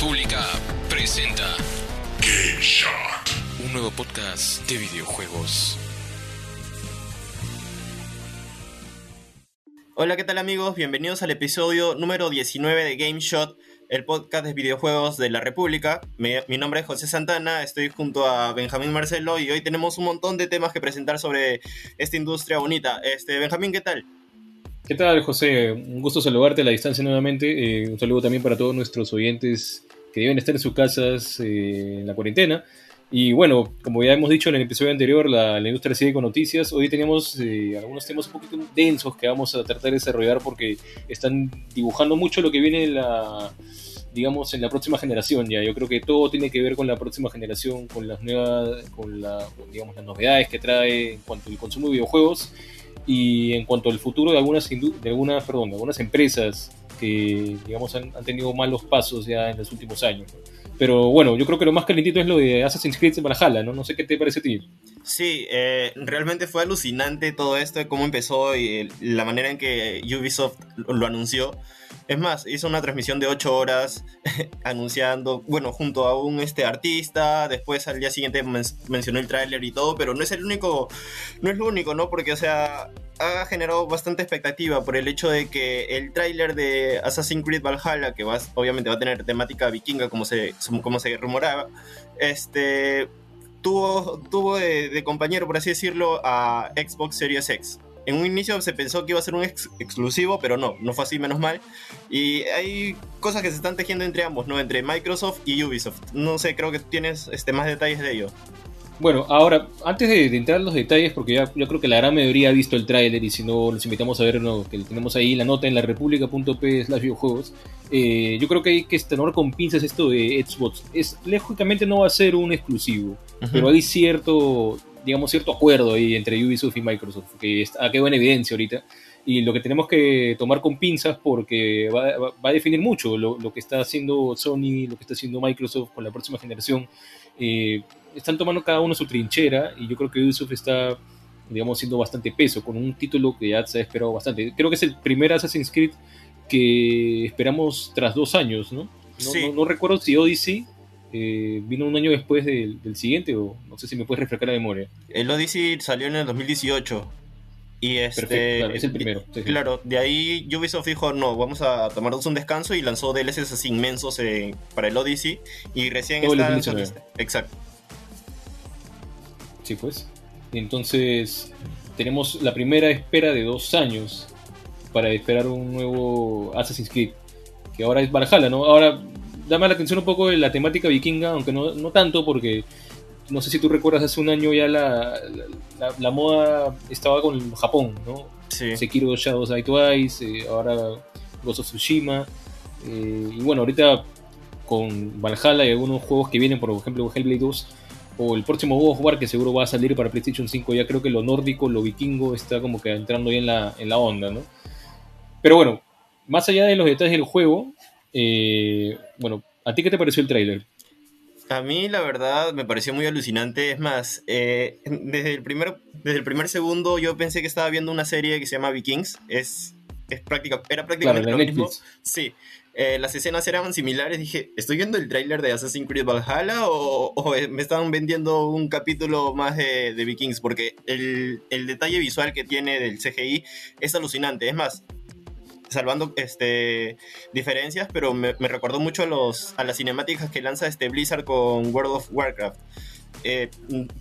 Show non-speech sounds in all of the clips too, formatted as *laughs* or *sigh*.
República presenta Game Shot. un nuevo podcast de videojuegos. Hola, ¿qué tal amigos? Bienvenidos al episodio número 19 de Game Shot, el podcast de videojuegos de la República. Mi nombre es José Santana, estoy junto a Benjamín Marcelo y hoy tenemos un montón de temas que presentar sobre esta industria bonita. Este, Benjamín, ¿qué tal? ¿Qué tal, José? Un gusto saludarte a la distancia nuevamente. Eh, un saludo también para todos nuestros oyentes que deben estar en sus casas eh, en la cuarentena. Y bueno, como ya hemos dicho en el episodio anterior, la, la industria sigue con noticias. Hoy tenemos eh, algunos temas un poquito densos que vamos a tratar de desarrollar porque están dibujando mucho lo que viene en la, digamos, en la próxima generación. Ya, yo creo que todo tiene que ver con la próxima generación, con las nuevas, con la, digamos, las novedades que trae en cuanto al consumo de videojuegos y en cuanto al futuro de algunas, de algunas, perdón, de algunas empresas que digamos han, han tenido malos pasos ya en los últimos años. Pero bueno, yo creo que lo más calentito es lo de Assassin's Creed Valhalla, ¿no? No sé qué te parece a ti. Sí, eh, realmente fue alucinante todo esto, cómo empezó y el- la manera en que Ubisoft lo anunció. Es más, hizo una transmisión de 8 horas *laughs* anunciando, bueno, junto a un este, artista, después al día siguiente men- mencionó el tráiler y todo, pero no es el único, no es lo único, ¿no? Porque, o sea, ha generado bastante expectativa por el hecho de que el tráiler de Assassin's Creed Valhalla, que va, obviamente va a tener temática vikinga como se, como se rumoraba, este, tuvo, tuvo de, de compañero, por así decirlo, a Xbox Series X. En un inicio se pensó que iba a ser un ex- exclusivo, pero no, no fue así, menos mal. Y hay cosas que se están tejiendo entre ambos, ¿no? Entre Microsoft y Ubisoft. No sé, creo que tienes este, más detalles de ello. Bueno, ahora, antes de, de entrar en los detalles, porque ya yo creo que la gran mayoría ha visto el tráiler y si no, los invitamos a ver lo que tenemos ahí la nota en la república.p slash videojuegos. Eh, yo creo que hay que tomar con pinzas esto de Xbox. Es, lógicamente no va a ser un exclusivo, pero hay cierto, digamos, cierto acuerdo ahí entre Ubisoft y Microsoft, que está, ha quedado en evidencia ahorita. Y lo que tenemos que tomar con pinzas porque va, va- va a definir mucho lo, lo que está haciendo Sony, lo que está haciendo Microsoft con la próxima generación. Eh, están tomando cada uno su trinchera y yo creo que Ubisoft está, digamos, siendo bastante peso con un título que ya se ha esperado bastante. Creo que es el primer Assassin's Creed que esperamos tras dos años, ¿no? No, Sí. no- no recuerdo si Odyssey eh, vino un año después del, del siguiente o no sé si me puedes refrescar la memoria. El Odyssey salió en el 2018. Y este. Perfecto, claro, es el primero. sí, sí. Claro, de ahí Ubisoft dijo, no, vamos a tomarnos un descanso y lanzó DLCs así inmensos eh, para el Odyssey y recién está 2019. lanzando. Exacto. Sí, pues. Entonces, tenemos la primera espera de dos años para esperar un nuevo Assassin's Creed, que ahora es Valhalla, ¿no? Ahora, llama la atención un poco de la temática vikinga, aunque no, no tanto, porque no sé si tú recuerdas, hace un año ya la, la, la- la moda estaba con Japón, ¿no? Sí. Sekiro Shadows Die Twice, eh, ahora Ghost of Tsushima, eh, y bueno, ahorita con Valhalla y algunos juegos que vienen, por ejemplo Hellblade 2, o el próximo God of War que seguro va a salir para PlayStation 5, ya creo que lo nórdico, lo vikingo está como que entrando ya en la, en la onda, ¿no? Pero bueno, más allá de los detalles del juego, eh, bueno, ¿a ti qué te pareció el tráiler? A mí la verdad me pareció muy alucinante. Es más, eh, desde, el primer, desde el primer segundo yo pensé que estaba viendo una serie que se llama Vikings. Es, es práctica, era prácticamente lo mismo. Sí, eh, las escenas eran similares. Dije, ¿estoy viendo el tráiler de Assassin's Creed Valhalla o, o me están vendiendo un capítulo más de, Vikings? Porque el, el detalle visual que tiene del CGI es alucinante. Es más, salvando este, diferencias, pero me, me recordó mucho a, los, a las cinemáticas que lanza este Blizzard con World of Warcraft. Eh,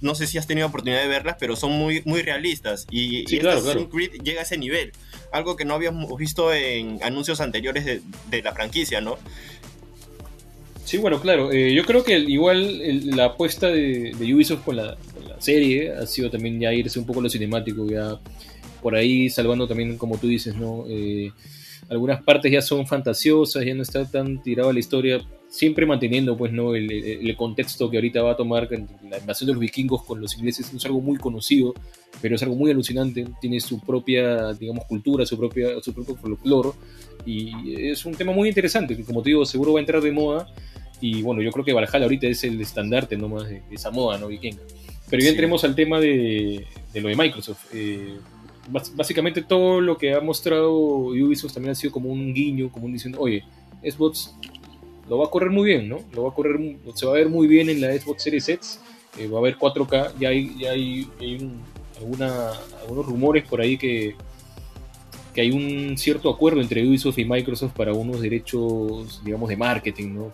no sé si has tenido oportunidad de verlas, pero son muy, muy realistas. Y, Sí, y claro, claro. Creed llega a ese nivel. Algo que no habíamos visto en anuncios anteriores de, de la franquicia, ¿no? Sí, bueno, claro. eh, yo creo que igual el- la apuesta de, de Ubisoft con la, con la serie ha sido también ya irse un poco a lo cinemático, ya por ahí salvando también, como tú dices, ¿no? Eh, algunas partes ya son fantasiosas, ya no está tan tirada la historia, siempre manteniendo, pues, ¿no? El, el- contexto que ahorita va a tomar la invasión de los vikingos con los ingleses es algo muy conocido, pero es algo muy alucinante, tiene su propia, digamos, cultura, su, propia, su propio folclore, y es un tema muy interesante, que como te digo, seguro va a entrar de moda, y bueno, yo creo que Valhalla ahorita es el estandarte nomás de, de esa moda, ¿no? Vikinga. Pero ya Sí. entremos al tema de, de lo de Microsoft. Eh, básicamente todo lo que ha mostrado Ubisoft también ha sido como un guiño, como un diciendo, oye, Xbox lo va a correr muy bien, ¿no? Lo va a correr, se va a ver muy bien en la Xbox Series X, eh, va a haber 4K, ya hay, ya hay, alguna, algunos rumores por ahí que, que hay un cierto acuerdo entre Ubisoft y Microsoft para unos derechos, digamos, de marketing, ¿no?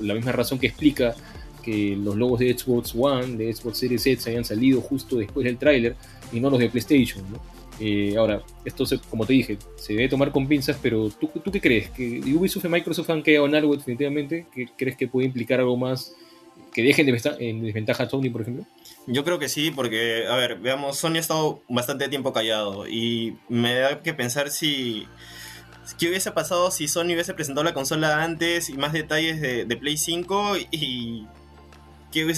la misma razón que explica que los logos de Xbox One, de Xbox Series X hayan salido justo después del tráiler y no los de PlayStation, ¿no? Eh, ahora, esto, como te dije, se debe tomar con pinzas, pero ¿tú, ¿tú qué crees? ¿Que Ubisoft y Microsoft han quedado en algo definitivamente? ¿Que ¿Crees que puede implicar algo más que dejen en desventaja a Sony, por ejemplo? Yo creo que sí, porque, a ver, veamos, Sony ha estado bastante tiempo callado y me da que pensar si... ¿Qué hubiese pasado si Sony hubiese presentado la consola antes y más detalles de, Play 5? Y ¿qué,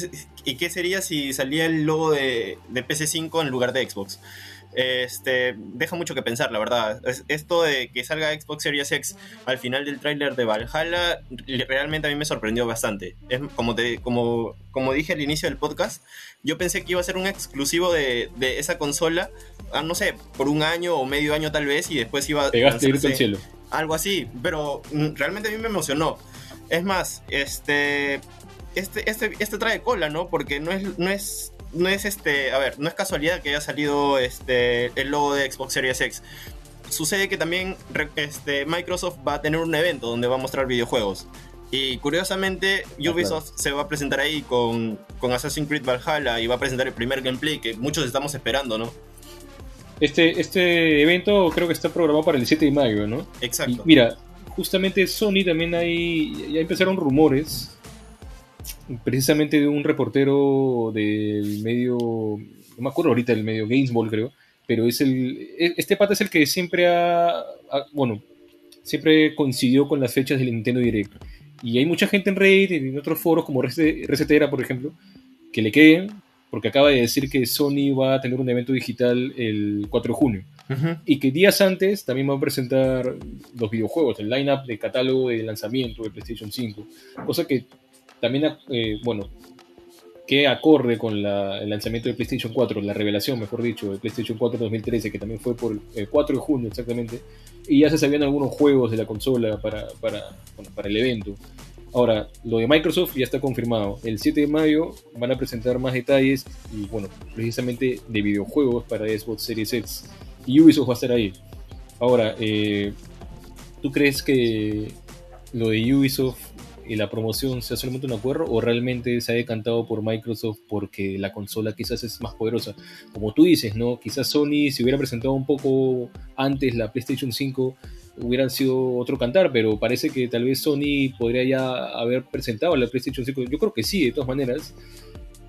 ¿Y qué sería si salía el logo de, de PC5 en lugar de Xbox? Este, deja mucho que pensar, la verdad. esto de que salga Xbox Series X al final del tráiler de Valhalla, realmente a mí me sorprendió bastante. Es como, te, como, como dije al inicio del podcast, yo pensé que iba a ser un exclusivo de, esa consola, ah, no sé, por un año o medio año tal vez, y después iba a... Pegaste cielo. Algo así, pero mm, realmente a mí me emocionó. Es más, este... Este, este, este trae cola, ¿no? Porque no es, no es no es este, a ver, no es casualidad que haya salido este el logo de Xbox Series X. Sucede que también este, Microsoft va a tener un evento donde va a mostrar videojuegos. Y curiosamente, ah, Ubisoft se va a presentar ahí con, con Assassin's Creed Valhalla y va a presentar el primer gameplay que muchos estamos esperando, ¿no? Este, este evento creo que está programado para el 7 de mayo, ¿no? Exacto. mira, justamente Sony también hay, ya empezaron rumores precisamente de un reportero del medio, no me acuerdo ahorita del medio Gamesball creo, pero es el, e, este pata es el que siempre ha, bueno, siempre coincidió con las fechas del Nintendo Direct. Y hay mucha gente en Reddit y en otros foros como Resetera, por ejemplo, que le creen porque acaba de decir que Sony va a tener un evento digital el 4 de junio. Y que días antes también va a presentar los videojuegos, el lineup de catálogo de lanzamiento de PlayStation 5. Cosa que también, eh, bueno, que acorde con el lanzamiento de PlayStation 4, la revelación, mejor dicho, de PlayStation 4 2013, que también fue por el 4 de junio exactamente, y ya se sabían algunos juegos de la consola para, para, para el evento. Ahora, lo de Microsoft ya está confirmado. El 7 de mayo van a presentar más detalles y, bueno, precisamente de videojuegos para Xbox Series X. Y Ubisoft va a estar ahí. Ahora, eh, ¿tú crees que lo de Ubisoft y la promoción sea solamente un acuerdo o realmente se ha decantado por Microsoft porque la consola quizás es más poderosa. Como tú dices, ¿no? Quizás Sony si hubiera presentado un poco antes la PlayStation 5 hubieran sido otro cantar, pero parece que tal vez Sony podría ya haber presentado la PlayStation 5. Yo creo que sí, de todas maneras.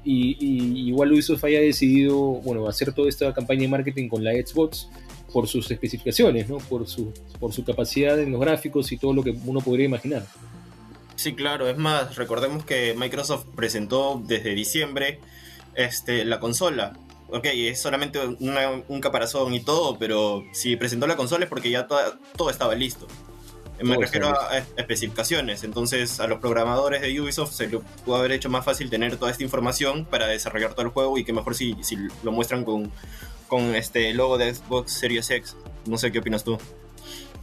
Y, igual Ubisoft haya decidido, bueno, hacer toda esta campaña de marketing con la Xbox por sus especificaciones, ¿no? Por su, por su capacidad en los gráficos y todo lo que uno podría imaginar. Sí, claro, es más, recordemos que Microsoft presentó desde diciembre este, la consola. Ok, es solamente un caparazón y todo, pero si presentó la consola es porque ya todo estaba listo. Me refiero a, especificaciones, entonces a los programadores de Ubisoft se le pudo haber hecho más fácil tener toda esta información para desarrollar todo el juego y que mejor si, si lo muestran con, con este logo de Xbox Series X. No sé qué opinas tú.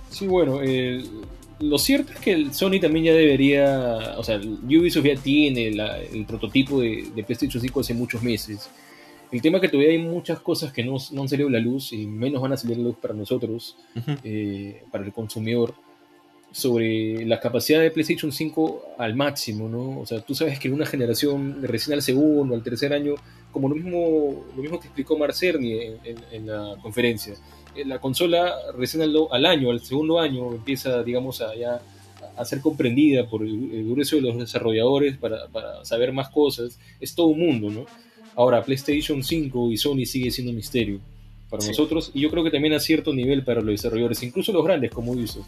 Sí, bueno, el, lo cierto es que el Sony también ya debería, o sea, Ubisoft ya tiene el prototipo de, PlayStation 5 hace muchos meses. El tema es que todavía hay muchas cosas que no, han salido a la luz y menos van a salir a la luz para nosotros, eh, para el consumidor, sobre la capacidad de PlayStation 5 al máximo, ¿no? O sea, tú sabes que en una generación, recién al segundo, al tercer año, como lo mismo, lo mismo que explicó Mark Cerny en la conferencia, la consola recién al, año, al segundo año, empieza, digamos, a, ya, a ser comprendida por el, grueso de los desarrolladores para, para, saber más cosas. Es todo un mundo, ¿no? Ahora, PlayStation 5 y Sony sigue siendo un misterio para nosotros y yo creo que también a cierto nivel para los desarrolladores, incluso los grandes como Ubisoft.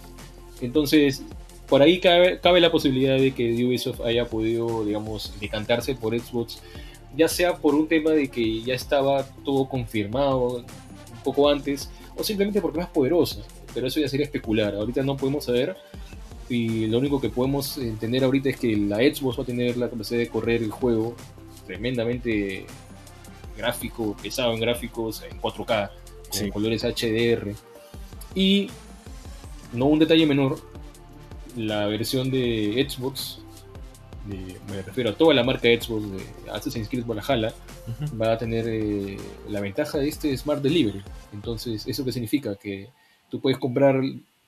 Entonces, por ahí cabe, cabe la posibilidad de que Ubisoft haya podido, digamos, decantarse por Xbox, ya sea por un tema de que ya estaba todo confirmado un poco antes, o simplemente porque es más poderosa. Pero eso ya sería especular. Ahorita no podemos saber. Y lo único que podemos entender ahorita es que la Xbox va a tener la capacidad de correr el juego tremendamente gráfico, pesado en gráficos, en 4K, con colores HDR. Y no un detalle menor, la versión de Xbox, de- me refiero a toda la marca Xbox de Assassin's Creed Valhalla, va a tener eh, la ventaja de este Smart Delivery. Entonces, ¿eso qué significa? Que tú puedes comprar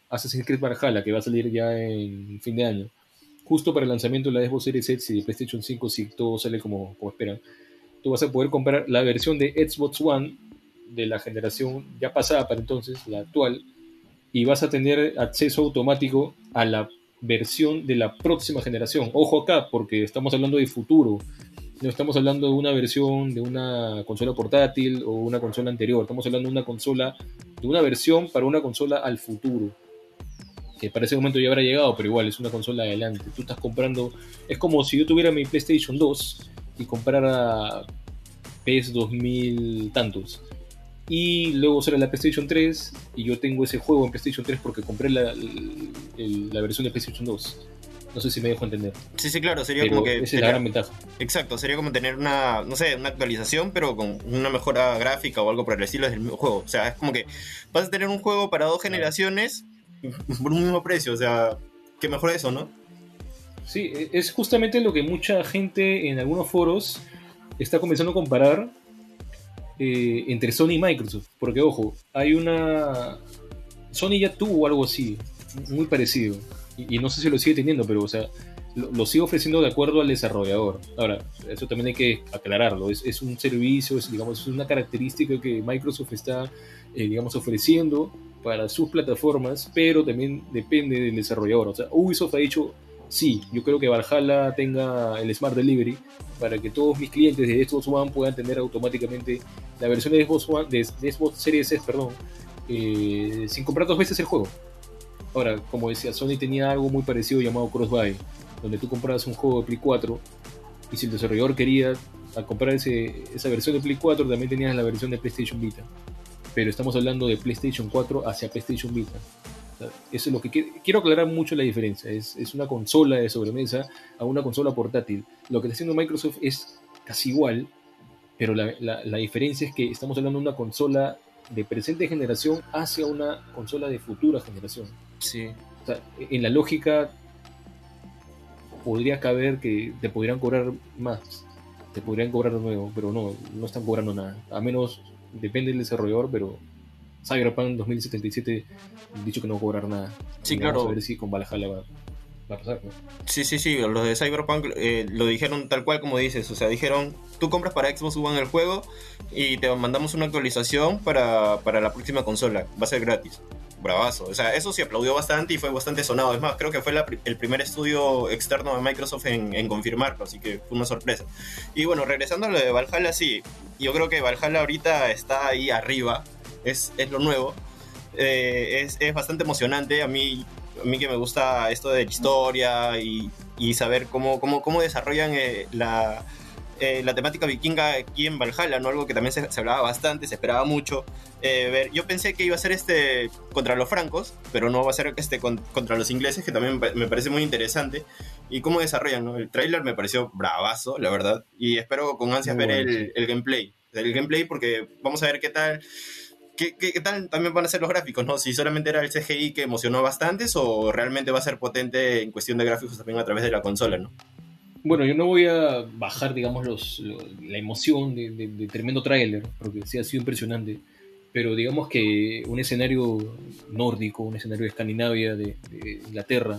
Assassin's Creed Valhalla, que va a salir ya en fin de año, justo para el lanzamiento de la Xbox Series X y de PlayStation 5, si todo sale como, como esperan. Tú vas a poder comprar la versión de Xbox One de la generación ya pasada para entonces, la actual, y vas a tener acceso automático a la versión de la próxima generación. Ojo acá, porque estamos hablando de futuro. No estamos hablando de una versión de una consola portátil o una consola anterior. Estamos hablando de una consola, de una versión para una consola al futuro. Que para ese momento ya habrá llegado, pero igual es una consola adelante. Tú estás comprando. Es como si yo tuviera mi PlayStation 2 y comprara PS 2000 tantos. Y luego sale la PlayStation 3 y yo tengo ese juego en PlayStation 3 porque compré la, la versión de PlayStation 2. No sé si me dejo entender. Sí, sí, claro, sería Pero como que... esa es la gran ventaja. Exacto, sería como tener una, no sé, una actualización, pero con una mejora gráfica o algo por el estilo del mismo juego. O sea, es como que vas a tener un juego para dos generaciones por un mismo precio. O sea, qué mejor eso, ¿no? Sí, e- es justamente lo que mucha gente en algunos foros está comenzando a comparar eh, entre Sony y Microsoft. Porque, ojo, hay una. Sony ya tuvo algo así, muy parecido. Y, y no sé si lo sigue teniendo, pero, o sea, lo, lo sigue ofreciendo de acuerdo al desarrollador. Ahora, eso también hay que aclararlo. Es, es un servicio, es, digamos, es una característica que Microsoft está, eh, digamos, ofreciendo para sus plataformas, pero también depende del desarrollador. O sea, Ubisoft ha dicho sí, yo creo que Valhalla tenga el Smart Delivery para que todos mis clientes de Xbox One puedan tener automáticamente la versión de Xbox One, de, Xbox Series S, perdón, eh, sin comprar dos veces el juego. Ahora, como decía, Sony tenía algo muy parecido llamado Crossbuy, donde tú comprabas un juego de Play 4 y si el desarrollador quería comprar esa versión de Play 4 también tenías la versión de PlayStation Vita. Pero estamos hablando de PlayStation 4 hacia PlayStation Vita. Eso es lo que quiero, quiero aclarar mucho la diferencia. Es, una consola de sobremesa a una consola portátil. Lo que está haciendo Microsoft es casi igual, pero la diferencia es que estamos hablando de una consola de presente generación hacia una consola de futura generación. Sí. O sea, en la lógica podría caber que te podrían cobrar más, te podrían cobrar de nuevo, pero no, no están cobrando nada. A menos, depende del desarrollador, pero Cyberpunk 2077 han dicho que no va a cobrar nada. Sí, Y claro. Vamos a ver si con Valhalla va, ¿no? Sí, sí, sí, los de Cyberpunk eh, lo dijeron tal cual como dices, o sea, dijeron, tú compras para Xbox One el juego y te mandamos una actualización para, para la próxima consola, va a ser gratis. Bravazo, o sea, eso se aplaudió bastante y fue bastante sonado. Es más, creo que fue el primer estudio externo de Microsoft en, en confirmarlo, así que fue una sorpresa. Y bueno, regresando a lo de Valhalla, sí, yo creo que Valhalla ahorita está ahí arriba, es, es lo nuevo. Eh, es, es bastante emocionante. A mí, a mí que me gusta esto de la historia y, y saber cómo, cómo, cómo desarrollan eh, la, eh, la temática vikinga aquí en Valhalla, ¿no? Algo que también se, se hablaba bastante, se esperaba mucho. Eh, ver, yo pensé que iba a ser este contra los francos, pero no va a ser este con- contra los ingleses, que también me parece muy interesante. Y cómo desarrollan, ¿no? El tráiler me pareció bravazo, la verdad. Y espero con ansias Muy ver bueno, el, el gameplay. El gameplay porque vamos a ver qué tal ¿Qué, tal también van a ser los gráficos? ¿no? Si solamente era el CGI que emocionó bastantes o realmente va a ser potente en cuestión de gráficos también a través de la consola, ¿no? Bueno, yo no voy a bajar, digamos, la emoción de, tremendo tráiler, porque sí ha sido impresionante. Pero digamos que un escenario nórdico, un escenario de Escandinavia, de, Inglaterra,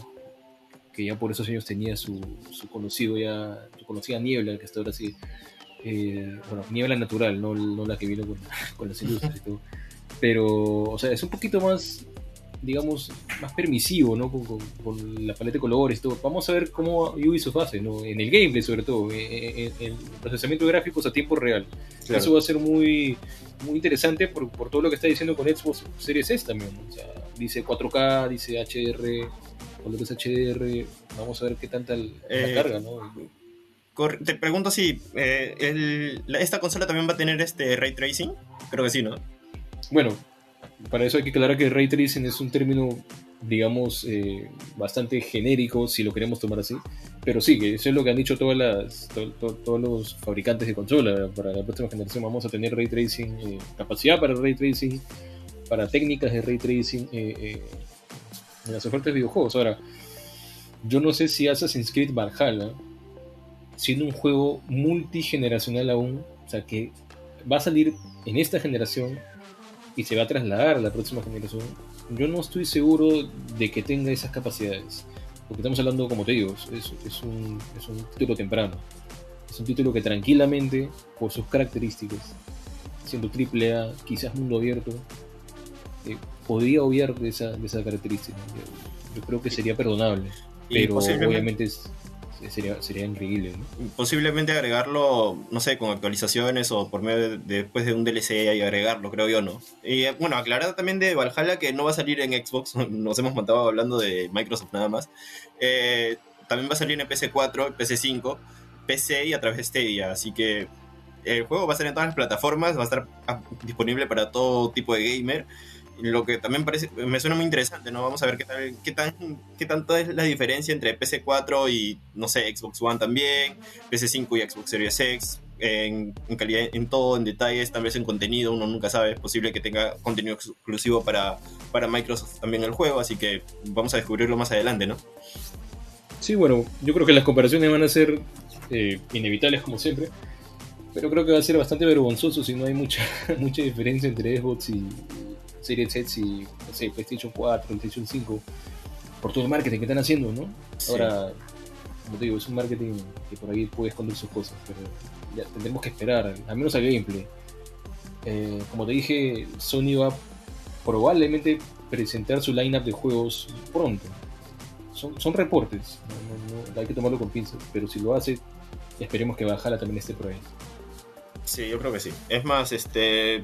que ya por esos años tenía su, su conocido ya, su conocida niebla, que hasta ahora sí, eh, bueno, niebla natural, no, no la que vino con, *laughs* con las industrias y todo. Pero, o sea, es un poquito más, digamos, más permisivo, ¿no? Con, con- con la paleta de colores todo. Vamos a ver cómo Ubisoft hace, ¿no? En el gameplay, sobre todo, en, el procesamiento de gráficos a tiempo real. Claro. Eso va a ser muy, muy interesante por, por todo lo que está diciendo con Xbox Series S también. ¿no? O sea, dice 4K, dice HDR, colores HDR. Vamos a ver qué tanta la Eh, carga, ¿no? Te pregunto si eh, el- la- esta consola también va a tener este ray tracing. Creo que sí, ¿no? Bueno, para eso hay que aclarar que Ray Tracing es un término, digamos, eh, bastante genérico, si lo queremos tomar así. Pero sí, que eso es lo que han dicho todas las, to- to- todos los fabricantes de consola. Para la próxima generación vamos a tener Ray Tracing, eh, capacidad para Ray Tracing, para técnicas de Ray Tracing eh, en las ofertas de videojuegos. Ahora, yo no sé si Assassin's Creed Valhalla, siendo un juego multigeneracional aún, o sea, que va a salir en esta generación y se va a trasladar a la próxima generación, yo no estoy seguro de que tenga esas capacidades. Porque estamos hablando, como te digo, es, es un, es un título temprano. Es un título que tranquilamente, por sus características, siendo triple A, quizás mundo abierto, eh, podría obviar de esa, de esa característica. Yo, yo creo que sería perdonable. Y Pero posiblemente- obviamente es- sería, sería increíble. Posiblemente agregarlo, no sé, con actualizaciones o por medio de, de- después de un DLC y agregarlo, creo yo, ¿no? Y eh, bueno, aclarar también de Valhalla que no va a salir en Xbox, *laughs* nos hemos matado hablando de Microsoft nada más. Eh, también va a salir en PC4, PC5, PC y a través de Stadia, así que el juego va a estar en todas las plataformas, va a estar ah, disponible para todo tipo de gamer. Lo que también parece, me suena muy interesante, ¿no? Vamos a ver qué tal, qué tan, qué tanto es la diferencia entre PC4 y, no sé, Xbox One también, PC5 y Xbox Series X, en, calidad, en todo, en detalles, tal vez en contenido, uno nunca sabe, es posible que tenga contenido exclusivo para, para Microsoft también el juego, así que vamos a descubrirlo más adelante, ¿no? Sí, bueno, yo creo que las comparaciones van a ser eh, inevitables como siempre, pero creo que va a ser bastante vergonzoso si no hay mucha, *laughs* mucha diferencia entre Xbox y Series X y no sé, PlayStation 4, PlayStation 5, por todo el marketing que están haciendo, ¿no? Sí. Ahora, como te digo, es un marketing que por ahí puede esconder sus cosas, pero ya tendremos que esperar, al menos al gameplay. Eh, como te dije, Sony va probablemente presentar su lineup de juegos pronto. Son, son reportes, no- no- no- hay que tomarlo con pinzas, pero si lo hace, esperemos que Valhalla también esté por ahí. Sí, yo creo que sí. Es más, este.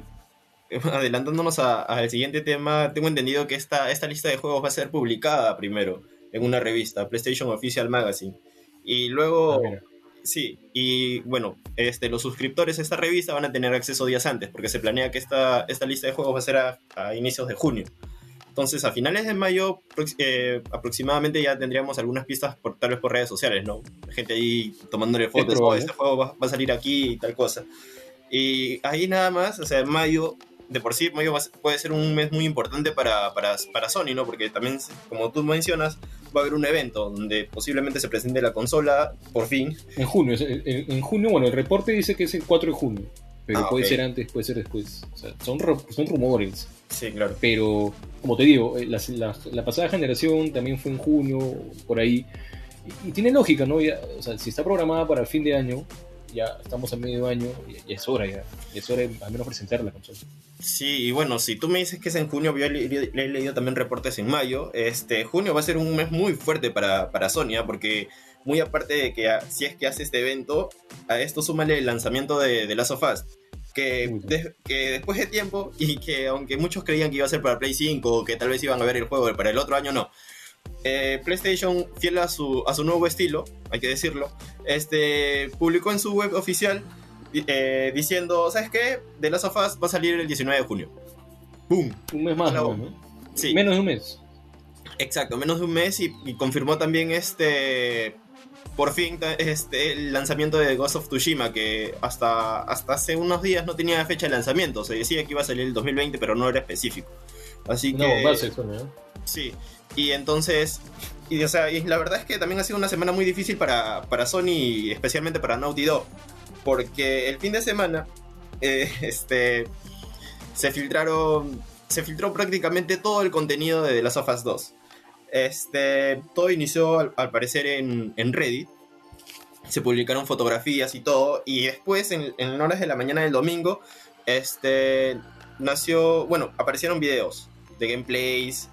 *laughs* Adelantándonos al siguiente tema, tengo entendido que esta, esta lista de juegos va a ser publicada primero en una revista, PlayStation Official Magazine. Y luego, Ah, sí, y bueno, este, los suscriptores a esta revista van a tener acceso días antes, porque se planea que esta, esta lista de juegos va a ser a, a inicios de junio. Entonces, a finales de mayo eh, aproximadamente ya tendríamos algunas pistas, por, tal vez por redes sociales, ¿no? Gente ahí tomándole fotos, oh, probable. este juego va, va a salir aquí y tal cosa. Y ahí nada más, o sea, mayo, de por sí, mayo puede ser un mes muy importante para, para, para Sony, ¿no? Porque también, como tú mencionas, va a haber un evento donde posiblemente se presente la consola, por fin. En junio, en, junio, bueno, el reporte dice que es el 4 de junio, pero Ah, puede ok. ser antes, puede ser después. O sea, son, son rumores, Sí, claro. pero como te digo, eh, la, la- la pasada generación también fue en junio, por ahí, y, y tiene lógica, ¿no? Ya, o sea, si está programada para fin de año, ya estamos a medio año, ya, ya es hora, ya, ya es hora de al menos presentar la consola. Sí, y bueno, si tú me dices que es en junio, yo he, le- le- he leído también reportes en mayo, este, junio va a ser un mes muy fuerte para, para Sony, porque muy aparte de que ah, si es que hace este evento, a esto súmale el lanzamiento de, de Last of Us, que, de- que después de tiempo, y que aunque muchos creían que iba a ser para Play 5, o que tal vez iban a ver el juego para el otro año, no. Eh, PlayStation, fiel a su, a su nuevo estilo, hay que decirlo, este, publicó en su web oficial eh, diciendo, ¿sabes qué? The Last of Us va a salir el 19 de junio. ¡Boom! Un mes más. ¿no? Sí, Menos de un mes. exacto, menos de un mes y, y confirmó también este, por fin, este, el lanzamiento de Ghost of Tsushima, que hasta, hasta hace unos días no tenía fecha de lanzamiento, se decía que iba a salir el 2020, pero no era específico. Así No, que... Sony, ¿no? Sí, y entonces, y, o sea, y la verdad es que también ha sido una semana muy difícil para, para Sony, y especialmente para Naughty Dog, porque el fin de semana, eh, *laughs* este, se filtraron, se filtró prácticamente todo el contenido de of Us 2. Este, todo inició al, al parecer en, en Reddit, se publicaron fotografías y todo, y después en, en horas de la mañana del domingo, este, nació, bueno, aparecieron videos de gameplays,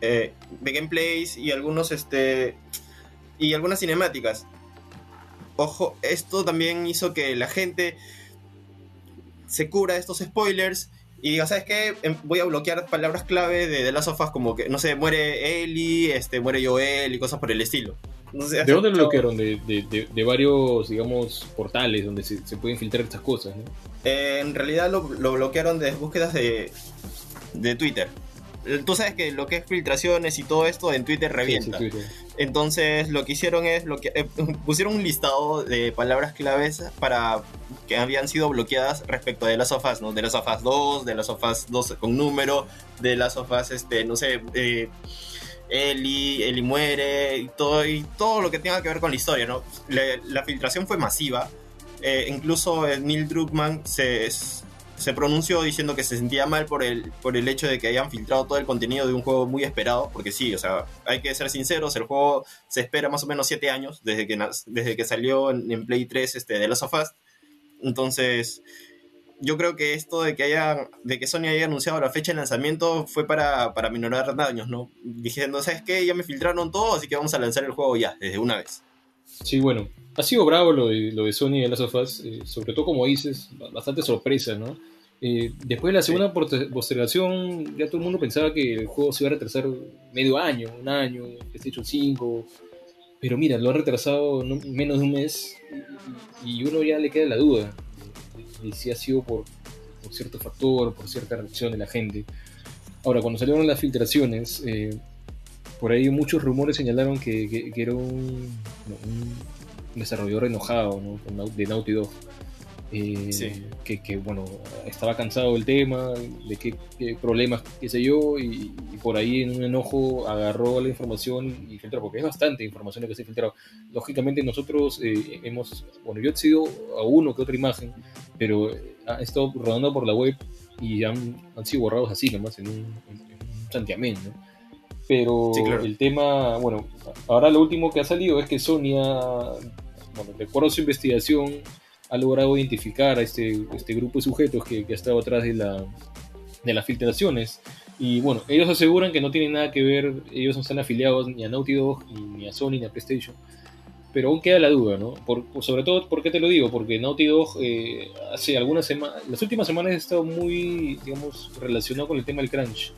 eh, de gameplays y algunos este y algunas cinemáticas. Ojo, esto también hizo que la gente se cubra de estos spoilers y diga, ¿sabes qué? Em, Voy a bloquear palabras clave de of Us como que, no sé, muere Ellie, este, muere Joel y cosas por el estilo. No sé, ¿De dónde lo *laughs* bloquearon? De, de, de- de varios, digamos, portales donde se, se pueden filtrar estas cosas, ¿no? Eh, en realidad lo, lo bloquearon de búsquedas de, de Twitter. Tú sabes que lo que es filtraciones y todo esto en Twitter revienta. Sí, sí, Twitter. Entonces lo que hicieron es bloque- eh, *laughs* pusieron un listado de palabras claves para que habían sido bloqueadas respecto de las sofás, ¿no? De las sofás 2, de las sofás 2 con número, de las sofás, este, no sé, eh, Ellie, Ellie muere y todo, y todo lo que tenga que ver con la historia, ¿no? Le- la filtración fue masiva. Eh, incluso Neil Druckmann se, se pronunció diciendo que se sentía mal por el, por el hecho de que hayan filtrado todo el contenido de un juego muy esperado, porque sí, o sea, hay que ser sinceros, el juego se espera más o menos 7 años desde que, desde que salió en, Play 3 este, de Last of Us. Entonces, yo creo que esto de que haya, de que Sony haya anunciado la fecha de lanzamiento fue para, para minorar daños, ¿no? Diciendo, ¿sabes qué? Ya me filtraron todo, así que vamos a lanzar el juego ya, desde una vez. Sí, bueno, ha sido bravo lo de, lo de Sony y de Last of Us, eh, sobre todo como dices, ba- bastante sorpresa, ¿no? Eh, después de la segunda porte- postergación, ya todo el mundo pensaba que el juego se iba a retrasar medio año, un año, PlayStation 5, pero mira, lo ha retrasado no- menos de un mes y, y uno ya le queda la duda de, si ha sido por, por cierto factor, por cierta reacción de la gente. Ahora, cuando salieron las filtraciones, eh, por ahí muchos rumores señalaron que, que- que era un, un desarrollador enojado ¿no? De Naughty Dog. Eh, Sí. que, que, bueno, estaba cansado del tema, de qué, qué problemas, qué sé yo, y, y por ahí en un enojo agarró la información y filtró, porque es bastante información la que se ha filtrado. Lógicamente nosotros eh, hemos, bueno, yo he sido a uno que otra imagen, pero ha estado rodando por la web y han, han sido borrados así nomás en un, en un santiamén, ¿no? Pero Sí, claro. el tema, bueno, ahora lo último que ha salido es que Sony ha, bueno, de acuerdo a su investigación, ha logrado identificar a este, este grupo de sujetos que, que ha estado atrás de, la, de las filtraciones. Y bueno, ellos aseguran que no tienen nada que ver, ellos no están afiliados ni a Naughty Dog, ni a Sony, ni a PlayStation. Pero aún queda la duda, ¿no? Por, sobre todo, ¿por qué te lo digo? Porque Naughty Dog eh, hace algunas semanas, las últimas semanas ha estado muy, digamos, relacionado con el tema del crunch.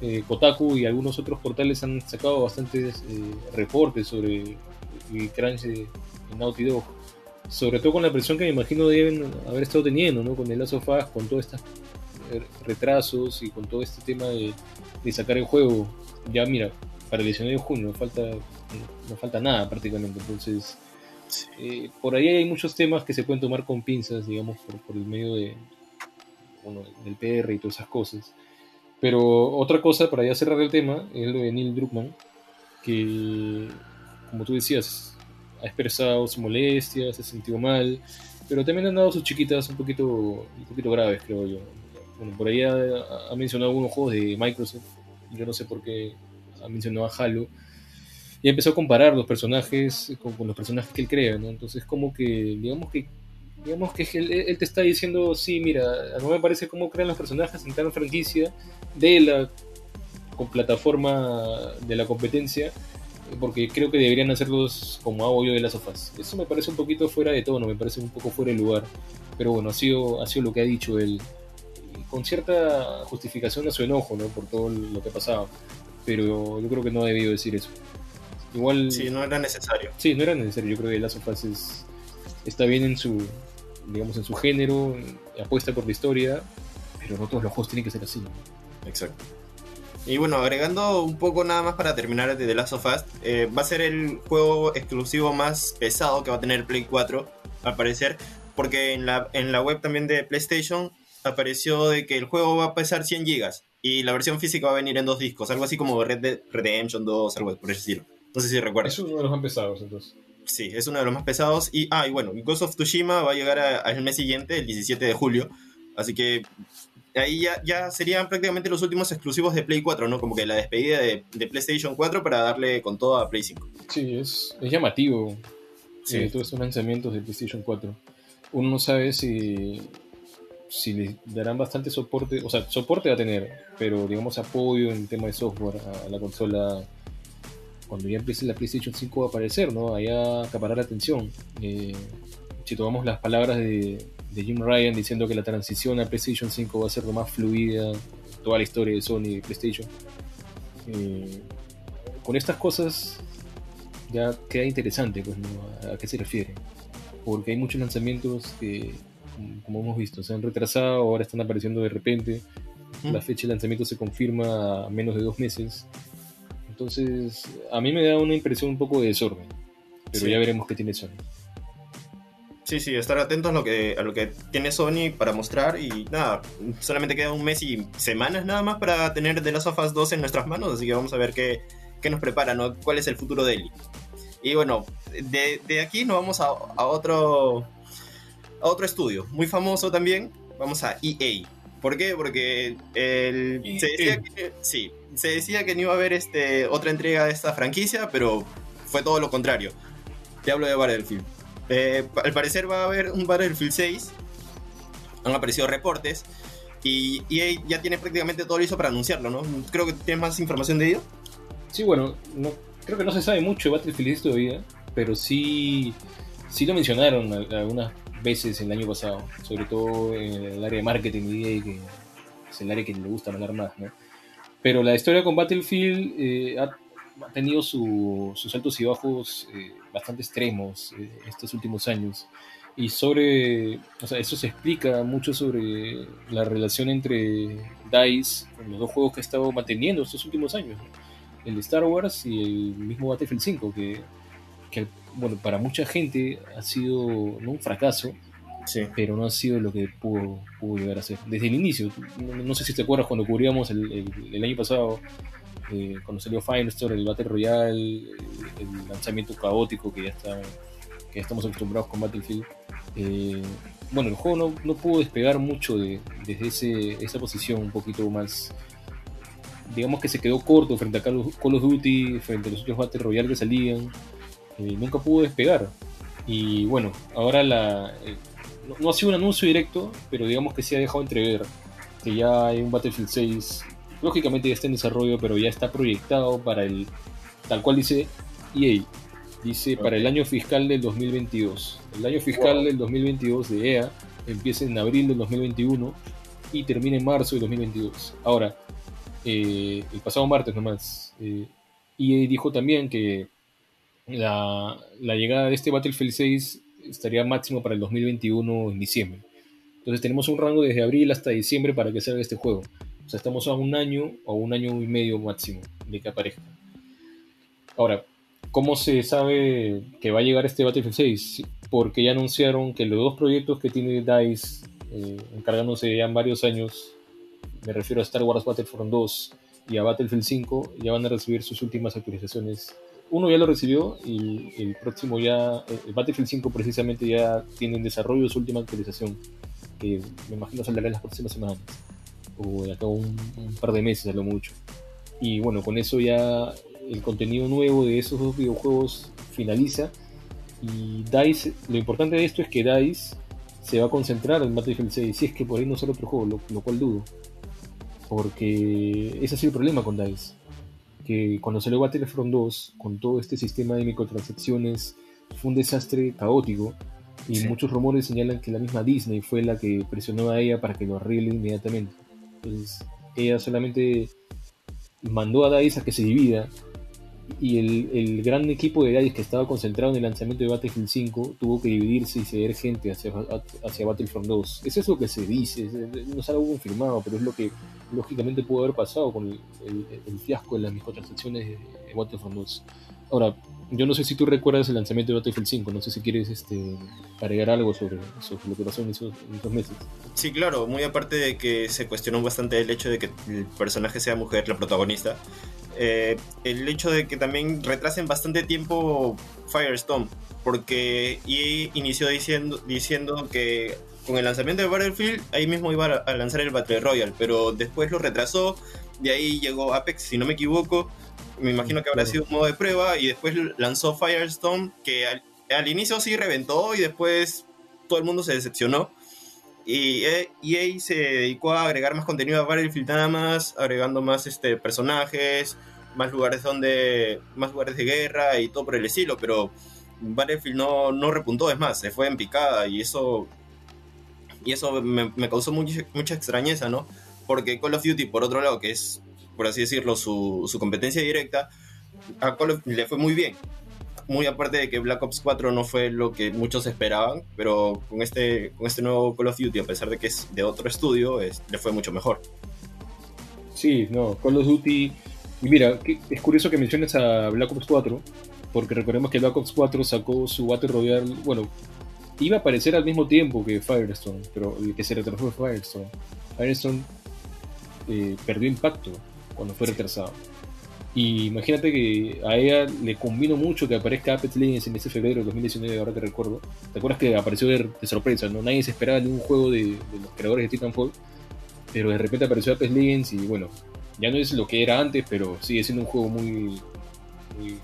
Eh, Kotaku y algunos otros portales han sacado bastantes eh, reportes sobre el crunch de, de Naughty Dog. Sobre todo con la presión que me imagino deben haber estado teniendo, ¿no? Con el Last of Us, con todos estos eh, retrasos y con todo este tema de, de sacar el juego. Ya mira, para el 19 de junio no falta, no falta nada prácticamente. Entonces, eh, por ahí hay muchos temas que se pueden tomar con pinzas, digamos, por, por el medio de, bueno, del PR y todas esas cosas. Pero otra cosa, para ya cerrar el tema, es lo de Neil Druckmann, que, como tú decías, ha expresado su molestia, se sentido mal, pero también han dado sus chiquitas un poquito, un poquito graves, creo yo. Bueno, por ahí ha, mencionado algunos juegos de Microsoft, yo no sé por qué ha mencionado a Halo, y empezó a comparar los personajes con, los personajes que él crea, ¿no? Entonces como que, digamos que digamos que él, te está diciendo, sí, mira, no me parece cómo crean los personajes en tal franquicia de la plataforma de la competencia, porque creo que deberían hacerlos como hago yo de las sofás. Eso me parece un poquito fuera de tono, me parece un poco fuera de lugar, pero bueno, ha sido, ha sido lo que ha dicho él, con cierta justificación a su enojo, ¿no? Por todo lo que ha pasado, pero yo creo que no ha debido decir eso. Igual... Sí, no era necesario. Sí, no era necesario. Yo creo que Last of Us es- está bien en su, digamos, en su género, apuesta por la historia, pero no todos los juegos tienen que ser así. ¿no? Exacto. Y bueno, agregando un poco nada más para terminar de The Last of Us, eh, va a ser el juego exclusivo más pesado que va a tener Play 4, al parecer, porque en la, en la web también de PlayStation apareció de que el juego va a pesar 100 GB y la versión física va a venir en dos discos, algo así como Red Dead Redemption 2, algo por ese estilo. No sé si recuerdas. Es uno de los más pesados, entonces. Sí, es uno de los más pesados. Y, ah, y bueno, Ghost of Tsushima va a llegar al mes siguiente, el 17 de julio. Así que ahí ya, ya serían prácticamente los últimos exclusivos de Play 4, ¿no? Como que la despedida de, de PlayStation 4 para darle con todo a Play 5. Sí, es, es llamativo Sí. eh, todos estos lanzamientos de PlayStation 4. Uno no sabe si, si le darán bastante soporte, o sea, soporte va a tener, pero digamos apoyo en tema de software a, a la consola. Cuando ya empiece la PlayStation 5 va a aparecer, ¿no? Allá acaparar la atención. Eh, si tomamos las palabras de, de Jim Ryan diciendo que la transición a PlayStation 5 va a ser lo más fluida toda la historia de Sony y PlayStation. eh, con estas cosas ya queda interesante, pues, ¿no? ¿A, qué se refiere? Porque hay muchos lanzamientos que, como- hemos visto, se han retrasado, ahora están apareciendo de repente. La fecha de lanzamiento se confirma a menos de dos meses. Entonces, a mí me da una impresión un poco de desorden. Pero Sí. ya veremos qué tiene Sony. Sí, sí, estar atentos a lo que, a lo que tiene Sony para mostrar y nada, solamente queda un mes y semanas nada más para tener The Last of Us 2 en nuestras manos, así que vamos a ver qué, qué nos prepara, ¿no? ¿Cuál es el futuro de Eli? Y bueno, de, de aquí nos vamos a, a otro a otro estudio, muy famoso también. Vamos a EA. ¿Por qué? Porque el, se, decía que, sí, se decía que no iba a haber este, otra entrega de esta franquicia, pero fue todo lo contrario. Te hablo de Battlefield. Eh, al parecer va a haber un Battlefield 6. Han aparecido reportes. Y EA ya tiene prácticamente todo listo para anunciarlo, ¿no? Creo que tienes más información de ello. Sí, bueno, no, creo que no se sabe mucho de Battlefield todavía, pero sí, sí lo mencionaron algunas veces el año pasado, sobre todo en el área de marketing y EA, que es el área que le gusta hablar más, ¿no? Pero la historia con Battlefield eh, ha, ha, tenido su, sus altos y bajos eh, bastante extremos eh, estos últimos años. Y sobre, o sea, eso se explica mucho sobre la relación entre DICE, con los dos juegos que ha estado manteniendo estos últimos años, ¿no? el de Star Wars y el mismo Battlefield 5, que, que bueno, para mucha gente ha sido no un fracaso, Sí. pero no ha sido lo que pudo, pudo llegar a ser. Desde el inicio, no, no sé si te acuerdas cuando cubríamos el, el, el año pasado, eh, cuando salió Firestorm, el Battle Royale, el, lanzamiento caótico que ya, está, que estamos acostumbrados con Battlefield. Eh, bueno, el juego no, no pudo despegar mucho de, desde ese, esa posición un poquito más. Digamos que se quedó corto frente a Call of, Call of Duty, frente a los otros Battle Royale que salían. Eh, nunca pudo despegar. Y bueno, ahora la, eh, no, no, ha sido un anuncio directo, pero digamos que se ha dejado entrever que ya hay un Battlefield 6. Lógicamente ya está en desarrollo, pero ya está proyectado para el. Tal cual dice EA. Dice okay. para el año fiscal del 2022. El año fiscal wow. del 2022 de EA empieza en abril del 2021 y termina en marzo del 2022. Ahora, eh, el pasado martes nomás, eh, EA dijo también que la, la, llegada de este Battlefield 6 estaría máximo para el 2021 en diciembre. Entonces tenemos un rango desde abril hasta diciembre para que salga este juego. O sea, estamos a un año o un año y medio máximo de que aparezca. Ahora, ¿cómo se sabe que va a llegar este Battlefield 6? Porque ya anunciaron que los dos proyectos que tiene DICE eh, encargándose ya en varios años, me refiero a Star Wars Battlefront 2 y a Battlefield 5, ya van a recibir sus últimas actualizaciones uno ya lo recibió y el próximo ya, el Battlefield 5 precisamente ya tiene en desarrollo su última actualización, que me imagino saldrá en las próximas semanas, o de acá un, un, par de meses a lo mucho. Y bueno, con eso ya el contenido nuevo de esos dos videojuegos finaliza. Y DICE, lo importante de esto es que DICE se va a concentrar en Battlefield 6, si es que por ahí no sale otro juego, lo, lo cual dudo. Porque ese ha sido el problema con DICE que cuando salió Battlefront 2, con todo este sistema de microtransacciones, fue un desastre caótico. Y sí. muchos rumores señalan que la misma Disney fue la que presionó a ella para que lo arregle inmediatamente. Entonces, ella solamente mandó a DICE a que se divida. Y el, el, gran equipo de DICE que estaba concentrado en el lanzamiento de Battlefield 5 tuvo que dividirse y ceder gente hacia, hacia Battlefront 2. Eso es lo que se dice, no es algo confirmado, pero es lo que lógicamente pudo haber pasado con el, el, fiasco de las microtransacciones de Battlefront 2. Ahora, yo no sé si tú recuerdas el lanzamiento de Battlefield 5, no sé si quieres este, agregar algo sobre, sobre lo que pasó en esos, en meses. Sí, claro, muy aparte de que se cuestionó bastante el hecho de que el personaje sea mujer, la protagonista, eh, el hecho de que también retrasen bastante tiempo Firestorm, porque EA inició diciendo, diciendo que con el lanzamiento de Battlefield ahí mismo iba a lanzar el Battle Royale, pero después lo retrasó, de ahí llegó Apex, si no me equivoco, me imagino que habrá sido un modo de prueba, y después lanzó Firestorm, que al, al inicio sí reventó y después todo el mundo se decepcionó. Y EA se dedicó a agregar más contenido a Battlefield nada más, agregando más este, personajes, más lugares donde. más lugares de guerra y todo por el estilo, pero Battlefield no, no repuntó, es más, se fue en picada y eso. Y eso me, me causó mucha, mucha extrañeza, ¿no? Porque Call of Duty, por otro lado, que es, por así decirlo, su, su competencia directa, a Call of, le fue muy bien muy aparte de que Black Ops 4 no fue lo que muchos esperaban, pero con este, con este nuevo Call of Duty, a pesar de que es de otro estudio, es, le fue mucho mejor. Sí, no, Call of Duty... Y mira, es curioso que menciones a Black Ops 4, porque recordemos que Black Ops 4 sacó su Battle Royale, bueno, iba a aparecer al mismo tiempo que Firestone, pero que se retrasó Firestone. Firestone eh, perdió impacto cuando fue retrasado. Y imagínate que a ella le convino mucho que aparezca Apex Legends en ese febrero de 2019, ahora que recuerdo. ¿Te acuerdas que apareció de, de sorpresa? ¿no? Nadie se esperaba ningún juego de, de, los creadores de Titanfall. Pero de repente apareció Apex Legends y bueno, ya no es lo que era antes, pero sigue siendo un juego muy, muy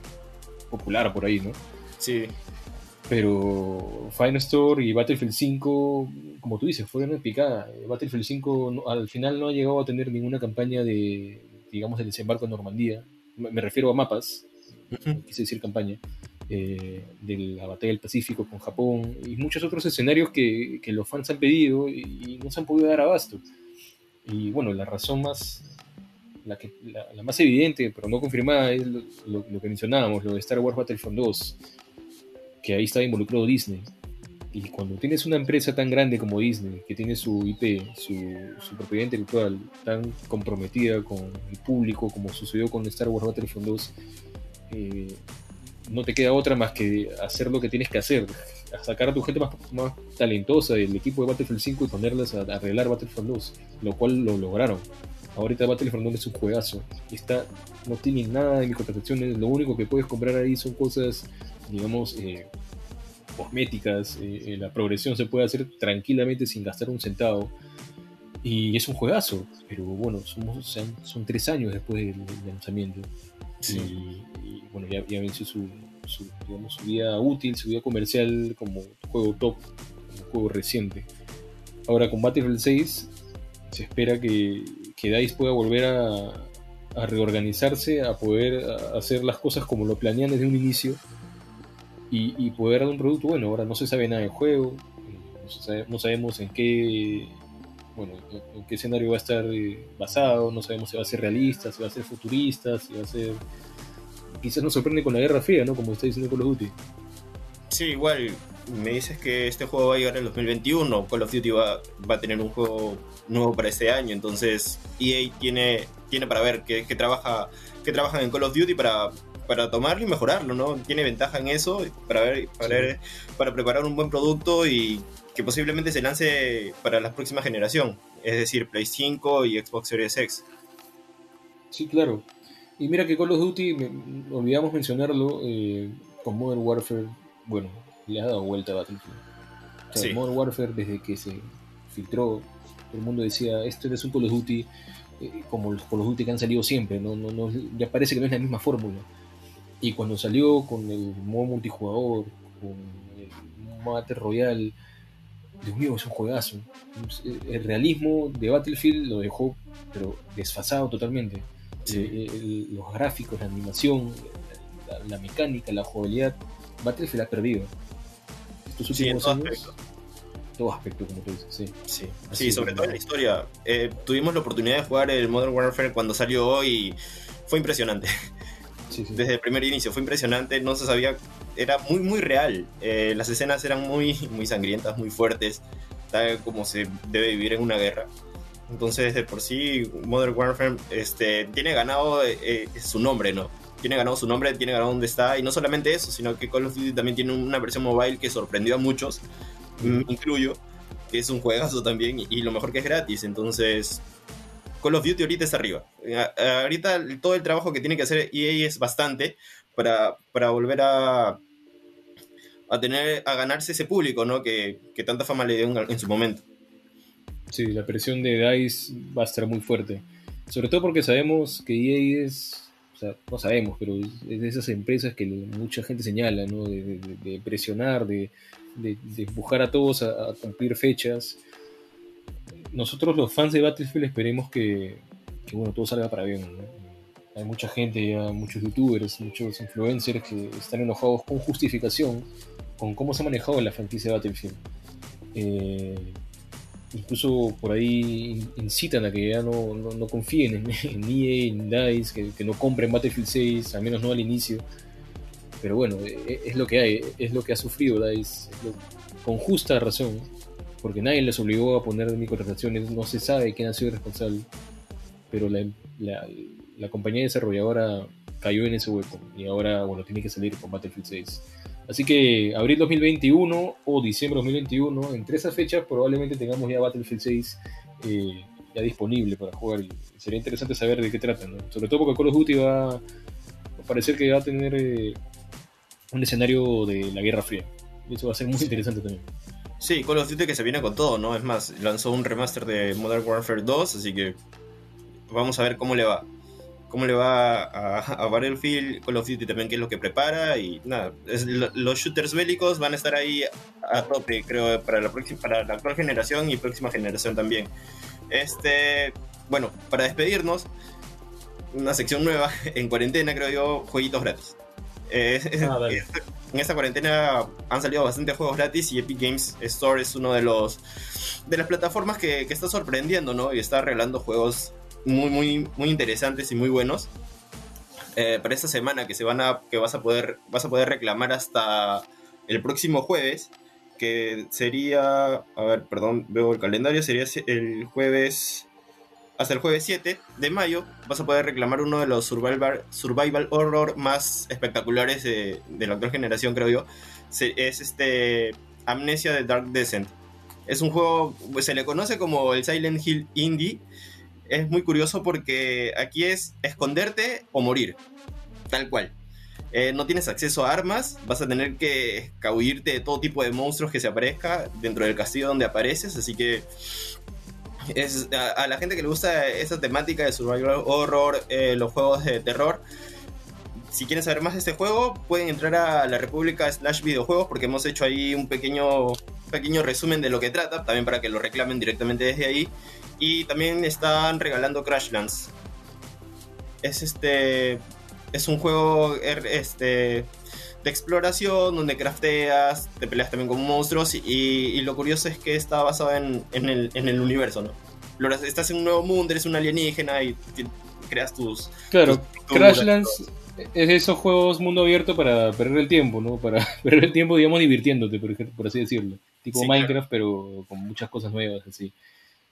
popular por ahí, ¿no? Sí. Pero Final Store y Battlefield 5, como tú dices, fueron en picada. Battlefield 5 no, al final no ha llegado a tener ninguna campaña de, digamos, de desembarco en Normandía. Me refiero a mapas, no quise decir campaña, eh, de la batalla del Pacífico con Japón y muchos otros escenarios que, que, los fans han pedido y no se han podido dar abasto. Y bueno, la razón más, la, que, la, la más evidente, pero no confirmada, es lo, lo, lo, que mencionábamos, lo de Star Wars Battlefront 2, que ahí está involucrado Disney. Y cuando tienes una empresa tan grande como Disney, que tiene su IP, su, su, propiedad intelectual tan comprometida con el público, como sucedió con Star Wars Battlefront 2, eh, no te queda otra más que hacer lo que tienes que hacer, sacar a tu gente más, más talentosa del equipo de Battlefield 5 y ponerlas a, arreglar Battlefront 2, lo cual lo lograron. Ahorita Battlefront 2 es un juegazo, está, no tiene nada de microtransacciones, lo único que puedes comprar ahí son cosas, digamos, eh, cosméticas, eh, la progresión se puede hacer tranquilamente sin gastar un centavo. Y es un juegazo, pero bueno, somos, son, tres años después del, del lanzamiento. Sí. Y, y, bueno, ya, ya venció su, su, digamos, su vida útil, su vida comercial como juego top, como juego reciente. Ahora con Battlefield 6 se espera que, que DICE pueda volver a, a reorganizarse, a poder hacer las cosas como lo planean desde un inicio y, y, poder dar un producto bueno. Ahora no se sabe nada del juego, no, sabe, no sabemos en qué bueno, en qué escenario va a estar eh, basado, no sabemos si va a ser realista, si va a ser futurista, si va a ser... Quizás nos sorprende con la Guerra Fría, ¿no? Como está diciendo Call of Duty. Sí, igual, me dices que este juego va a llegar en el 2021, Call of Duty va, va a tener un juego nuevo para este año, entonces EA tiene, tiene para ver qué, trabaja, trabajan en Call of Duty para, para tomarlo y mejorarlo, ¿no? Tiene ventaja en eso para ver, para, sí. ver, para preparar un buen producto y que posiblemente se lance para la próxima generación, es decir, Play 5 y Xbox Series X. Sí, claro. Y mira que Call of Duty, me, olvidamos mencionarlo, eh, con Modern Warfare, bueno, le ha dado vuelta a Battlefield. O sea, sí. Modern Warfare, desde que se filtró, todo el mundo decía, este es un Call of Duty eh, como los Call of Duty que han salido siempre, no, no, no, ya parece que no es la misma fórmula. Y cuando salió con el modo multijugador, con el Battle Royale, Dios mío, es un juegazo. El realismo de Battlefield lo dejó, pero desfasado totalmente. Sí. Eh, el, los gráficos, la animación, la, la, mecánica, la jugabilidad, Battlefield ha perdido. Estos últimos sí, en años, aspecto. todo aspecto, como tú dices, sí. Sí, sí sobre todo en la historia. Eh, tuvimos la oportunidad de jugar el Modern Warfare cuando salió y fue impresionante. *laughs* Sí, sí. Desde el primer inicio fue impresionante, no se sabía, era muy muy real. Eh, las escenas eran muy *laughs* muy sangrientas, muy fuertes, tal como se debe vivir en una guerra. Entonces, de por sí, Modern Warfare este, tiene ganado eh, su nombre, ¿no? Tiene ganado su nombre, tiene ganado donde está, y no solamente eso, sino que Call of Duty también tiene una versión mobile que sorprendió a muchos, me incluyo, que es un juegazo también, y, y lo mejor que es gratis. Entonces, Call of Duty ahorita está arriba. Ahorita todo el trabajo que tiene que hacer EA es bastante para, para volver a, a tener a ganarse ese público, ¿no? Que, que tanta fama le dio en, su momento. Sí, la presión de DICE va a estar muy fuerte. Sobre todo porque sabemos que EA es, o sea, no sabemos, pero es de esas empresas que mucha gente señala, ¿no? De, presionar, de, de, empujar a todos a cumplir fechas nosotros los fans de Battlefield esperemos que, que bueno, todo salga para bien. ¿no? Hay mucha gente, muchos youtubers, muchos influencers que están enojados con justificación con cómo se ha manejado la franquicia de Battlefield. Eh, incluso por ahí incitan a que ya no, no, no confíen en, *laughs* en, EA, en DICE, que, que, no compren Battlefield 6, al menos no al inicio. Pero bueno, es, es lo que hay, es lo que ha sufrido DICE, lo, con justa razón porque nadie les obligó a poner microtransacciones, no se sabe quién ha sido el responsable, pero la, la, la, compañía desarrolladora cayó en ese hueco y ahora, bueno, tiene que salir con Battlefield 6. Así que abril 2021 o diciembre 2021, entre esas fechas probablemente tengamos ya Battlefield 6 eh, ya disponible para jugar y sería interesante saber de qué tratan, ¿no? sobre todo porque Call of Duty va, va a parecer que va a tener eh, un escenario de la Guerra Fría y eso va a ser muy interesante también. Sí, Call of Duty que se viene con todo, ¿no? Es más, lanzó un remaster de Modern Warfare 2, así que vamos a ver cómo le va. Cómo le va a, a Battlefield, Call of Duty también, qué es lo que prepara. Y nada, es- lo- los shooters bélicos van a estar ahí a tope, creo, para la, próxima, para la actual generación y próxima generación también. Este, bueno, para despedirnos, una sección nueva *laughs* en cuarentena, creo yo, jueguitos gratis. Eh, Ah, en esta cuarentena han salido bastantes juegos gratis y Epic Games Store es uno de los de las plataformas que, que está sorprendiendo, ¿no? Y está regalando juegos muy, muy, muy interesantes y muy buenos. Eh, para esta semana que se van a que vas a poder vas a poder reclamar hasta el próximo jueves que sería a ver perdón veo el calendario sería el jueves hasta el jueves 7 de mayo vas a poder reclamar uno de los survival, survival horror más espectaculares de, la actual generación, creo yo. Es este Amnesia de Dark Descent. Es un juego, pues, se le conoce como el Silent Hill Indie. Es muy curioso porque aquí es esconderte o morir, tal cual. Eh, no tienes acceso a armas, vas a tener que escabullirte de todo tipo de monstruos que se aparezca dentro del castillo donde apareces, así que es, a, la gente que le gusta esa temática de survival horror, eh, los juegos de terror, si quieren saber más de este juego, pueden entrar a la República slash videojuegos porque hemos hecho ahí un pequeño, pequeño resumen de lo que trata, también para que lo reclamen directamente desde ahí. Y también están regalando Crashlands. Es este. Es un juego er- este, de exploración donde crafteas, te peleas también con monstruos y, y lo curioso es que está basado en, en el, en el universo, ¿no? Estás en un nuevo mundo, eres un alienígena y creas tus... Claro, tus Crashlands es de esos juegos mundo abierto para perder el tiempo, ¿no? Para *laughs* perder el tiempo, digamos, divirtiéndote, por, ejemplo, por así decirlo. Tipo Sí, Minecraft, pero con muchas cosas nuevas, así.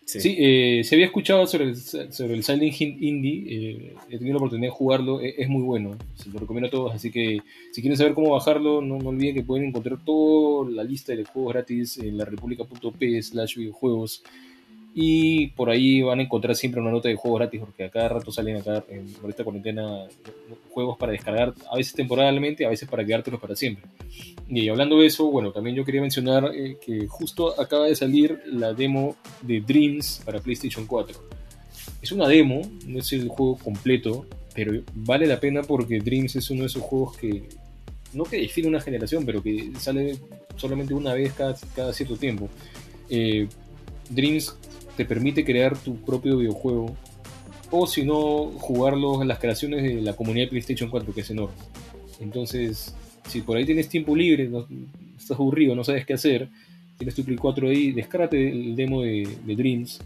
Sí. Eh, se había escuchado sobre el, sobre el Silent Hill Indie, eh, he tenido la oportunidad de jugarlo, e- es, muy bueno, se lo recomiendo a todos, así que si quieren saber cómo bajarlo, no, no olviden que pueden encontrar toda la lista de juegos gratis en la república.p slash videojuegos y por ahí van a encontrar siempre una nota de juegos gratis, porque a cada rato salen acá en, esta cuarentena juegos para descargar, a veces temporalmente, a veces para quedártelos para siempre. Y hablando de eso, bueno, también yo quería mencionar eh, que justo acaba de salir la demo de Dreams para PlayStation 4. Es una demo, no es el juego completo, pero vale la pena porque Dreams es uno de esos juegos que, no que define una generación, pero que sale solamente una vez cada, cada cierto tiempo. Eh, Dreams te permite crear tu propio videojuego o si no jugarlo en las creaciones de la comunidad de PlayStation 4 que es enorme. Entonces si por ahí tienes tiempo libre estás aburrido no sabes qué hacer tienes tu Play 4 ahí descárgate el demo de, Dreams.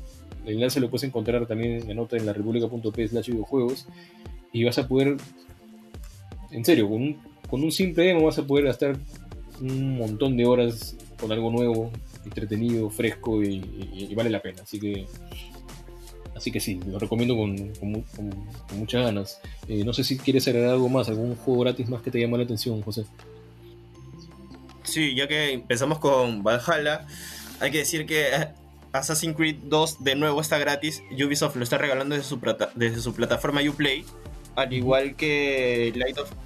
El enlace lo puedes encontrar también en la nota en la república.p slash videojuegos. Y vas a poder en serio con un simple demo vas a poder gastar un montón de horas con algo nuevo entretenido, fresco y, vale la pena. Así que, así que sí, lo recomiendo con, con mu- con- con muchas ganas. Eh, no sé si quieres agregar algo más, algún juego gratis más que te llame la atención, José. Sí, ya que empezamos con Valhalla, hay que decir que eh, Assassin's Creed 2 de nuevo está gratis. Ubisoft lo está regalando desde su, plata- desde su plataforma Uplay, al igual que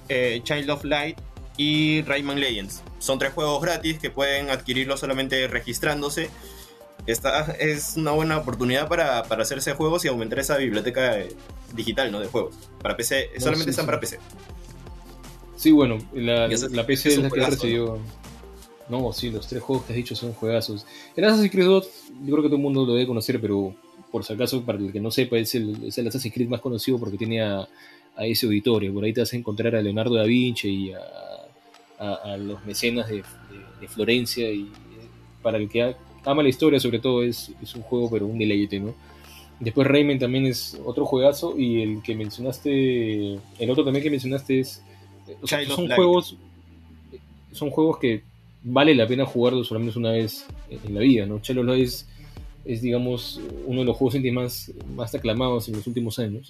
eh, Child of Light y Rayman Legends. Son tres juegos gratis que pueden adquirirlo solamente registrándose. Esta es una buena oportunidad para, para hacerse juegos y aumentar esa biblioteca eh, digital ¿no? de juegos. Para PC, No, solamente sí, están sí. para PC. Sí, bueno, la, la PC es es la que juegazo, recibió. No, sí, los tres juegos que has dicho son juegazos. El Assassin's Creed 2, yo creo que todo el mundo lo debe conocer, pero por si acaso, para el que no sepa, es el, es el Assassin's Creed más conocido porque tiene a, a ese auditorio. Por ahí te vas a encontrar a Leonardo da Vinci y a, a- a los mecenas de, de- de Florencia. Y eh, para el que ama la historia, sobre todo, es, es un juego, pero un deleite, ¿no? Después Rayman también es otro juegazo y el que mencionaste, el otro también que mencionaste es... o sea, son Light. juegos son juegos que vale la pena jugarlos solamente una vez en la vida, ¿no? Child of Light es, es, digamos, uno de los juegos indie más, más aclamados en los últimos años.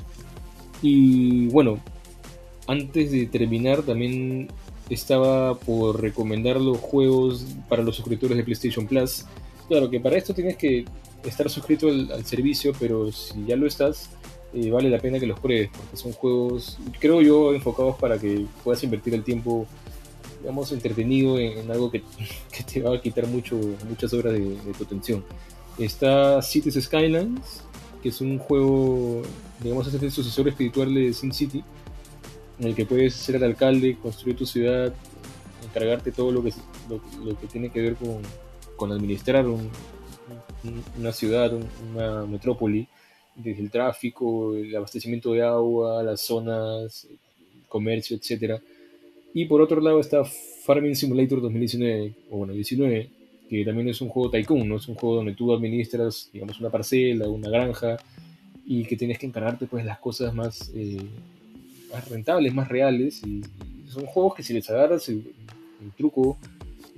Y bueno, antes de terminar también estaba por recomendar los juegos para los suscriptores de PlayStation Plus. Claro que para esto tienes que estar suscrito al, servicio, pero si ya lo estás, eh, vale la pena que los pruebes, porque son juegos, creo yo, enfocados para que puedas invertir el tiempo, digamos, entretenido en, algo que, *laughs* que, te va a quitar mucho, muchas horas de, de, tu atención. Está Cities Skylines, que es un juego, digamos, es el sucesor espiritual de Sin City, en el que puedes ser el alcalde, construir tu ciudad, encargarte todo lo que, lo, lo que tiene que ver con, con administrar un, una ciudad, una metrópoli desde el tráfico, el abastecimiento de agua, las zonas, comercio, etc. Y por otro lado está Farming Simulator 2019, o bueno, 19, que también es un juego tycoon, ¿no? Es un juego donde tú administras, digamos, una parcela, una granja, y que tienes que encargarte pues las cosas más, eh, más rentables, más reales, y son juegos que si les agarras el, el truco,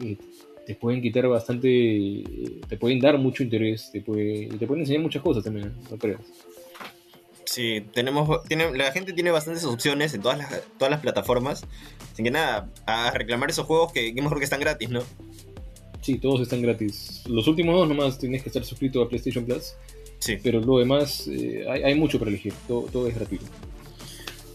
eh, te pueden quitar bastante, te pueden dar mucho interés, te, puede, te pueden enseñar muchas cosas también, no creas. Sí, tenemos, tiene, la gente tiene bastantes opciones en todas las, todas las plataformas. Así que nada, a reclamar esos juegos que, que mejor que están gratis, ¿no? Sí, todos están gratis. Los últimos dos nomás tienes que estar suscrito a PlayStation Plus. Sí. Pero lo demás, eh, hay, hay, mucho para elegir, todo, todo es gratuito.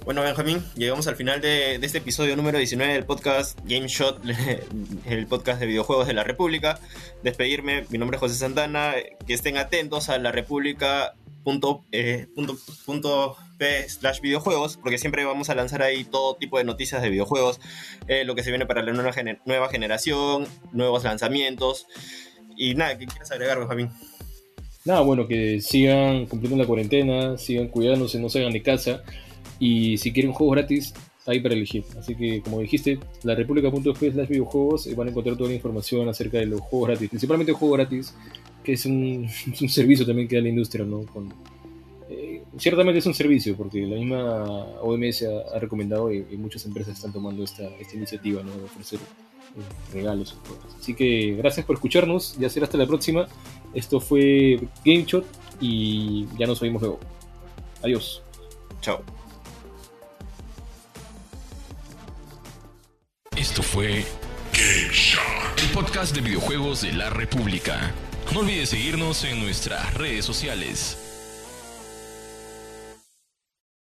Bueno, Benjamín, llegamos al final de, de, este episodio número 19 del podcast Game Shot, *laughs* el podcast de videojuegos de la República. Despedirme, mi nombre es José Santana, que estén atentos a la República. Punto, eh, punto, punto p slash videojuegos porque siempre vamos a lanzar ahí todo tipo de noticias de videojuegos eh, lo que se viene para la nueva, gener nueva generación nuevos lanzamientos y nada ¿qué quieres agregar Benjamín? nada bueno que sigan cumpliendo la cuarentena sigan cuidándose no salgan de casa y si quieren juegos gratis, hay para elegir. Así que, como dijiste, la república.p slash videojuegos van a encontrar toda la información acerca de los juegos gratis, principalmente juegos gratis, que es un, *laughs* es servicio también que da la industria, ¿no? Con, eh, ciertamente es un servicio, porque la misma OMS ha, ha recomendado y, y, muchas empresas están tomando esta, esta iniciativa, ¿no? De ofrecer eh, regalos. Así que gracias por escucharnos, ya será hasta la próxima. Esto fue GameShot y ya nos oímos luego. Adiós. Chao. Fue Game Shot, el podcast de videojuegos de la República. No olvides seguirnos en nuestras redes sociales.